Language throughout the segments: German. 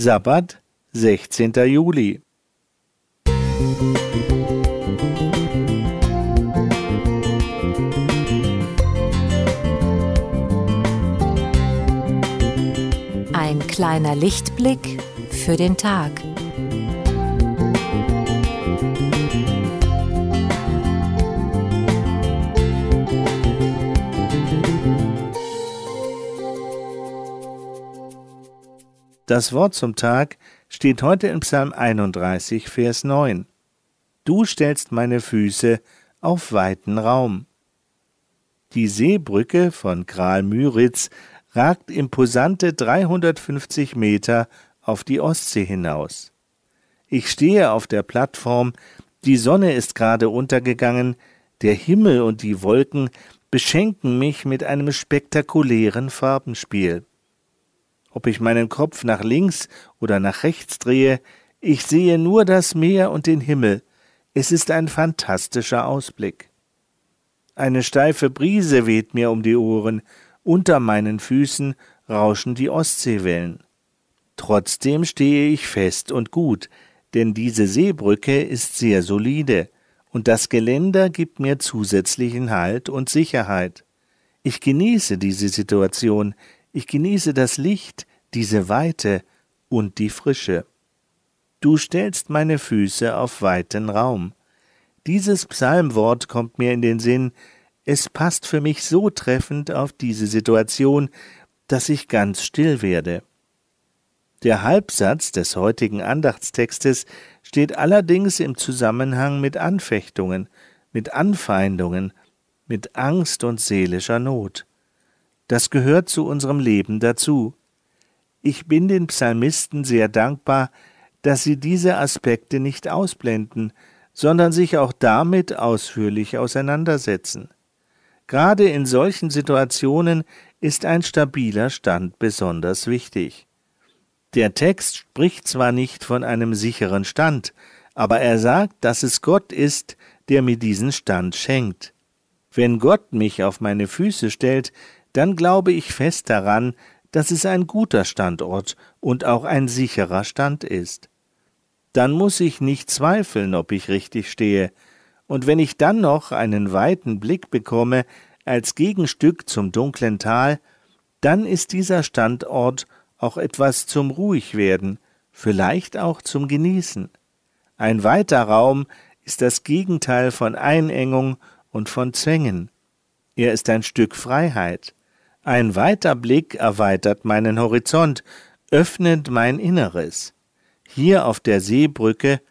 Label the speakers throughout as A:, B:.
A: Sabbat, 16. Juli.
B: Ein kleiner Lichtblick für den Tag.
A: Das Wort zum Tag steht heute in Psalm 31, Vers 9. Du stellst meine Füße auf weiten Raum. Die Seebrücke von Kral-Müritz ragt imposante 350 Meter auf die Ostsee hinaus. Ich stehe auf der Plattform, die Sonne ist gerade untergegangen, der Himmel und die Wolken beschenken mich mit einem spektakulären Farbenspiel ob ich meinen Kopf nach links oder nach rechts drehe, ich sehe nur das Meer und den Himmel. Es ist ein fantastischer Ausblick. Eine steife Brise weht mir um die Ohren, unter meinen Füßen rauschen die Ostseewellen. Trotzdem stehe ich fest und gut, denn diese Seebrücke ist sehr solide, und das Geländer gibt mir zusätzlichen Halt und Sicherheit. Ich genieße diese Situation, ich genieße das Licht, diese Weite und die Frische. Du stellst meine Füße auf weiten Raum. Dieses Psalmwort kommt mir in den Sinn, es passt für mich so treffend auf diese Situation, dass ich ganz still werde. Der Halbsatz des heutigen Andachtstextes steht allerdings im Zusammenhang mit Anfechtungen, mit Anfeindungen, mit Angst und seelischer Not. Das gehört zu unserem Leben dazu. Ich bin den Psalmisten sehr dankbar, dass sie diese Aspekte nicht ausblenden, sondern sich auch damit ausführlich auseinandersetzen. Gerade in solchen Situationen ist ein stabiler Stand besonders wichtig. Der Text spricht zwar nicht von einem sicheren Stand, aber er sagt, dass es Gott ist, der mir diesen Stand schenkt. Wenn Gott mich auf meine Füße stellt, dann glaube ich fest daran, dass es ein guter Standort und auch ein sicherer Stand ist. Dann muss ich nicht zweifeln, ob ich richtig stehe, und wenn ich dann noch einen weiten Blick bekomme als Gegenstück zum dunklen Tal, dann ist dieser Standort auch etwas zum Ruhigwerden, vielleicht auch zum Genießen. Ein weiter Raum ist das Gegenteil von Einengung und von Zwängen. Er ist ein Stück Freiheit. Ein weiter Blick erweitert meinen Horizont, öffnet mein Inneres. Hier auf der Seebrücke,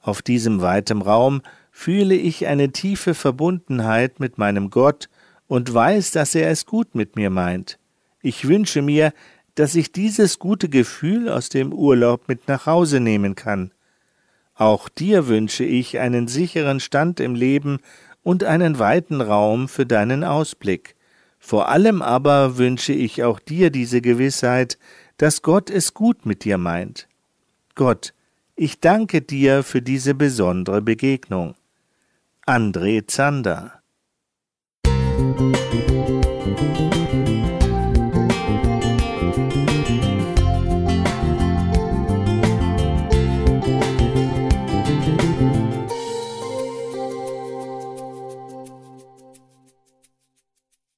A: auf diesem weiten Raum, fühle ich eine tiefe Verbundenheit mit meinem Gott und weiß, dass er es gut mit mir meint. Ich wünsche mir, dass ich dieses gute Gefühl aus dem Urlaub mit nach Hause nehmen kann. Auch dir wünsche ich einen sicheren Stand im Leben und einen weiten Raum für deinen Ausblick. Vor allem aber wünsche ich auch dir diese Gewissheit, dass Gott es gut mit dir meint. Gott, ich danke dir für diese besondere Begegnung. André Zander Musik